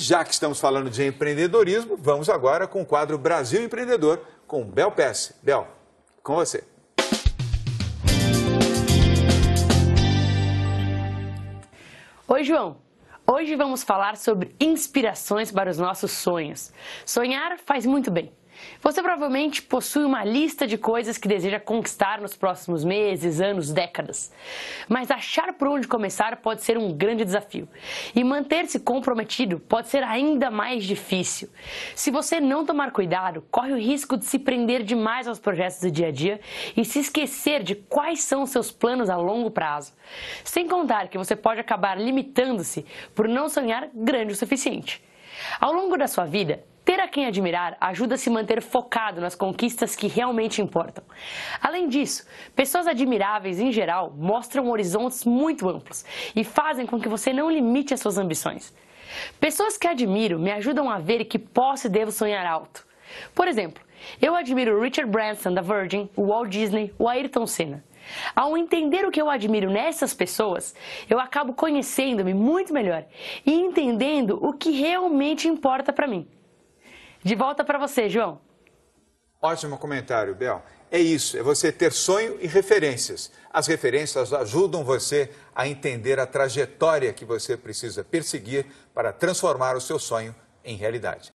já que estamos falando de empreendedorismo, vamos agora com o quadro Brasil Empreendedor com Bel Pesce. Bel, com você. Oi, João. Hoje vamos falar sobre inspirações para os nossos sonhos. Sonhar faz muito bem. Você provavelmente possui uma lista de coisas que deseja conquistar nos próximos meses, anos, décadas. Mas achar por onde começar pode ser um grande desafio. E manter-se comprometido pode ser ainda mais difícil. Se você não tomar cuidado, corre o risco de se prender demais aos projetos do dia a dia e se esquecer de quais são seus planos a longo prazo. Sem contar que você pode acabar limitando-se por não sonhar grande o suficiente. Ao longo da sua vida, a quem admirar ajuda a se manter focado nas conquistas que realmente importam. Além disso, pessoas admiráveis em geral mostram horizontes muito amplos e fazem com que você não limite as suas ambições. Pessoas que admiro me ajudam a ver que posso e devo sonhar alto. Por exemplo, eu admiro Richard Branson da Virgin, o Walt Disney, o Ayrton Senna. Ao entender o que eu admiro nessas pessoas, eu acabo conhecendo-me muito melhor e entendendo o que realmente importa para mim. De volta para você, João. Ótimo comentário, Bel. É isso, é você ter sonho e referências. As referências ajudam você a entender a trajetória que você precisa perseguir para transformar o seu sonho em realidade.